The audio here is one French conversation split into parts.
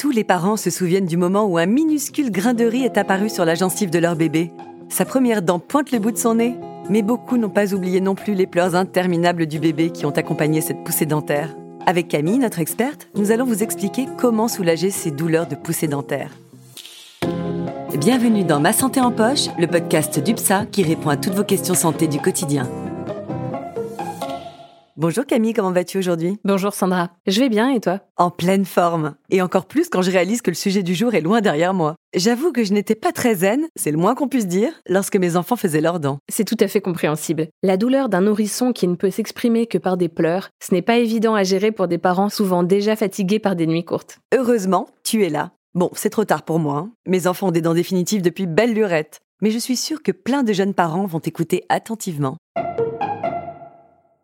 Tous les parents se souviennent du moment où un minuscule grain de riz est apparu sur la gencive de leur bébé. Sa première dent pointe le bout de son nez. Mais beaucoup n'ont pas oublié non plus les pleurs interminables du bébé qui ont accompagné cette poussée dentaire. Avec Camille, notre experte, nous allons vous expliquer comment soulager ces douleurs de poussée dentaire. Bienvenue dans Ma Santé en Poche, le podcast d'UPSA qui répond à toutes vos questions santé du quotidien. Bonjour Camille, comment vas-tu aujourd'hui? Bonjour Sandra, je vais bien et toi? En pleine forme. Et encore plus quand je réalise que le sujet du jour est loin derrière moi. J'avoue que je n'étais pas très zen, c'est le moins qu'on puisse dire, lorsque mes enfants faisaient leurs dents. C'est tout à fait compréhensible. La douleur d'un nourrisson qui ne peut s'exprimer que par des pleurs, ce n'est pas évident à gérer pour des parents souvent déjà fatigués par des nuits courtes. Heureusement, tu es là. Bon, c'est trop tard pour moi. hein. Mes enfants ont des dents définitives depuis belle lurette. Mais je suis sûre que plein de jeunes parents vont écouter attentivement.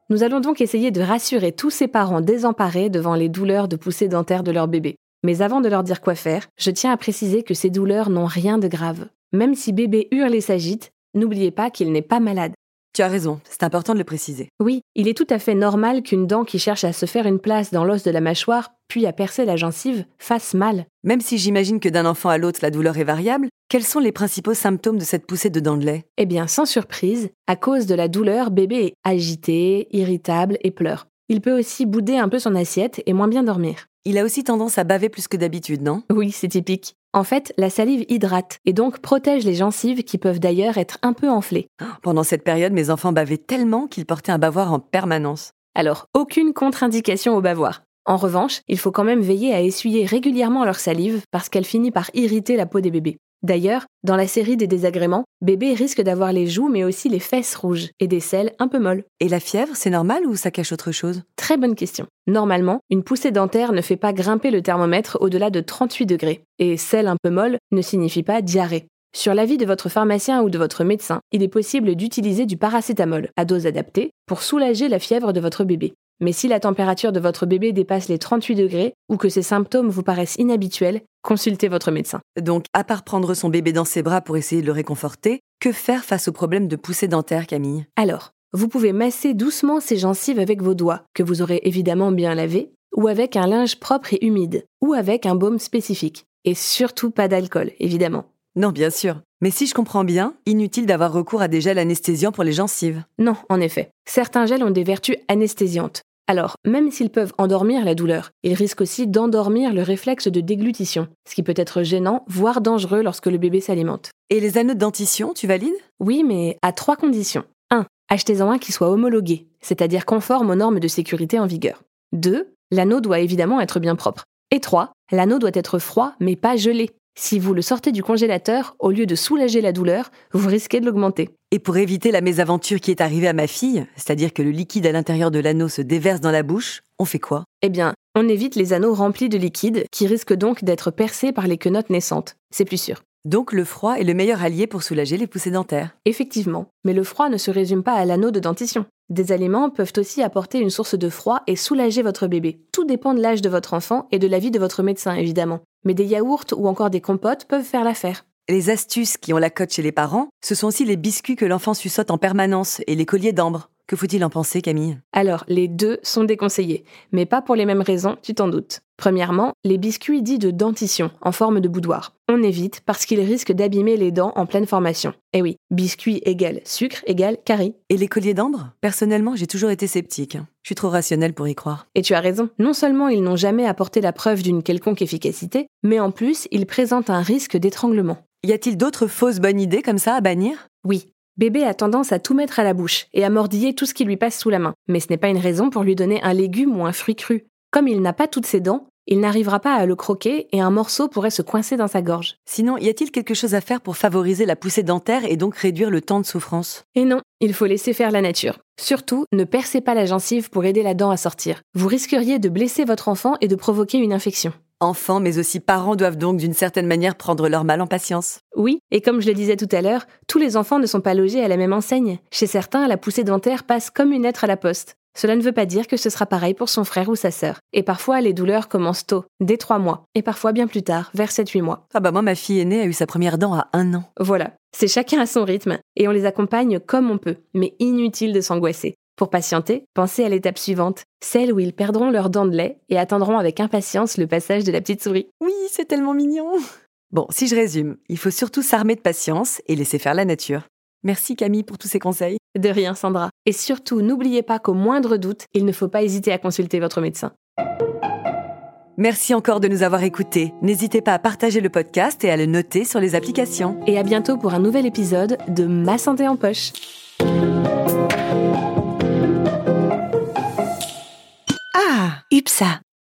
Nous allons donc essayer de rassurer tous ces parents désemparés devant les douleurs de poussée dentaire de leur bébé. Mais avant de leur dire quoi faire, je tiens à préciser que ces douleurs n'ont rien de grave. Même si bébé hurle et s'agite, n'oubliez pas qu'il n'est pas malade. Tu as raison, c'est important de le préciser. Oui, il est tout à fait normal qu'une dent qui cherche à se faire une place dans l'os de la mâchoire, puis à percer la gencive, fasse mal. Même si j'imagine que d'un enfant à l'autre la douleur est variable, quels sont les principaux symptômes de cette poussée de dents de lait Eh bien, sans surprise, à cause de la douleur, bébé est agité, irritable et pleure. Il peut aussi bouder un peu son assiette et moins bien dormir. Il a aussi tendance à baver plus que d'habitude, non? Oui, c'est typique. En fait, la salive hydrate et donc protège les gencives qui peuvent d'ailleurs être un peu enflées. Pendant cette période, mes enfants bavaient tellement qu'ils portaient un bavoir en permanence. Alors, aucune contre-indication au bavoir. En revanche, il faut quand même veiller à essuyer régulièrement leur salive parce qu'elle finit par irriter la peau des bébés. D'ailleurs, dans la série des désagréments, bébé risque d'avoir les joues mais aussi les fesses rouges et des selles un peu molles. Et la fièvre, c'est normal ou ça cache autre chose? Très bonne question. Normalement, une poussée dentaire ne fait pas grimper le thermomètre au-delà de 38 degrés, et celle un peu molle ne signifie pas diarrhée. Sur l'avis de votre pharmacien ou de votre médecin, il est possible d'utiliser du paracétamol à dose adaptée pour soulager la fièvre de votre bébé. Mais si la température de votre bébé dépasse les 38 degrés ou que ces symptômes vous paraissent inhabituels, consultez votre médecin. Donc, à part prendre son bébé dans ses bras pour essayer de le réconforter, que faire face au problème de poussée dentaire, Camille? Alors, vous pouvez masser doucement ces gencives avec vos doigts, que vous aurez évidemment bien lavés, ou avec un linge propre et humide, ou avec un baume spécifique. Et surtout pas d'alcool, évidemment. Non, bien sûr. Mais si je comprends bien, inutile d'avoir recours à des gels anesthésiants pour les gencives. Non, en effet. Certains gels ont des vertus anesthésiantes. Alors, même s'ils peuvent endormir la douleur, ils risquent aussi d'endormir le réflexe de déglutition, ce qui peut être gênant, voire dangereux lorsque le bébé s'alimente. Et les anneaux de dentition, tu valides? Oui, mais à trois conditions. 1. Achetez-en un qui soit homologué, c'est-à-dire conforme aux normes de sécurité en vigueur. 2. L'anneau doit évidemment être bien propre. Et 3. L'anneau doit être froid, mais pas gelé. Si vous le sortez du congélateur, au lieu de soulager la douleur, vous risquez de l'augmenter. Et pour éviter la mésaventure qui est arrivée à ma fille, c'est-à-dire que le liquide à l'intérieur de l'anneau se déverse dans la bouche, on fait quoi? Eh bien, on évite les anneaux remplis de liquide, qui risquent donc d'être percés par les quenottes naissantes. C'est plus sûr. Donc le froid est le meilleur allié pour soulager les poussées dentaires. Effectivement, mais le froid ne se résume pas à l'anneau de dentition. Des aliments peuvent aussi apporter une source de froid et soulager votre bébé. Tout dépend de l'âge de votre enfant et de l'avis de votre médecin, évidemment. Mais des yaourts ou encore des compotes peuvent faire l'affaire. Les astuces qui ont la cote chez les parents, ce sont aussi les biscuits que l'enfant suçote en permanence et les colliers d'ambre. Que faut-il en penser, Camille? Alors, les deux sont déconseillés, mais pas pour les mêmes raisons, tu t'en doutes. Premièrement, les biscuits dits de dentition, en forme de boudoir. On évite parce qu'ils risquent d'abîmer les dents en pleine formation. Et oui, biscuit égale sucre égale carie. Et les colliers d'ambre? Personnellement, j'ai toujours été sceptique. Je suis trop rationnelle pour y croire. Et tu as raison, non seulement ils n'ont jamais apporté la preuve d'une quelconque efficacité, mais en plus, ils présentent un risque d'étranglement. Y a-t-il d'autres fausses bonnes idées comme ça à bannir? Oui, bébé a tendance à tout mettre à la bouche et à mordiller tout ce qui lui passe sous la main, mais ce n'est pas une raison pour lui donner un légume ou un fruit cru. Comme il n'a pas toutes ses dents, il n'arrivera pas à le croquer et un morceau pourrait se coincer dans sa gorge. Sinon, y a-t-il quelque chose à faire pour favoriser la poussée dentaire et donc réduire le temps de souffrance? Et non, il faut laisser faire la nature. Surtout, ne percez pas la gencive pour aider la dent à sortir. Vous risqueriez de blesser votre enfant et de provoquer une infection. Enfants, mais aussi parents doivent donc d'une certaine manière prendre leur mal en patience. Oui, et comme je le disais tout à l'heure, tous les enfants ne sont pas logés à la même enseigne. Chez certains, la poussée dentaire passe comme une lettre à la poste. Cela ne veut pas dire que ce sera pareil pour son frère ou sa sœur. Et parfois, les douleurs commencent tôt, dès 3 mois, et parfois bien plus tard, vers 7-8 mois. Ah bah moi, ma fille aînée a eu sa première dent à un an. Voilà, c'est chacun à son rythme, et on les accompagne comme on peut, mais inutile de s'angoisser. Pour patienter, pensez à l'étape suivante, celle où ils perdront leurs dents de lait et attendront avec impatience le passage de la petite souris. Oui, c'est tellement mignon. Bon, si je résume, il faut surtout s'armer de patience et laisser faire la nature. Merci Camille pour tous ces conseils. De rien, Sandra. Et surtout, n'oubliez pas qu'au moindre doute, il ne faut pas hésiter à consulter votre médecin. Merci encore de nous avoir écoutés. N'hésitez pas à partager le podcast et à le noter sur les applications. Et à bientôt pour un nouvel épisode de Ma santé en poche. Ah,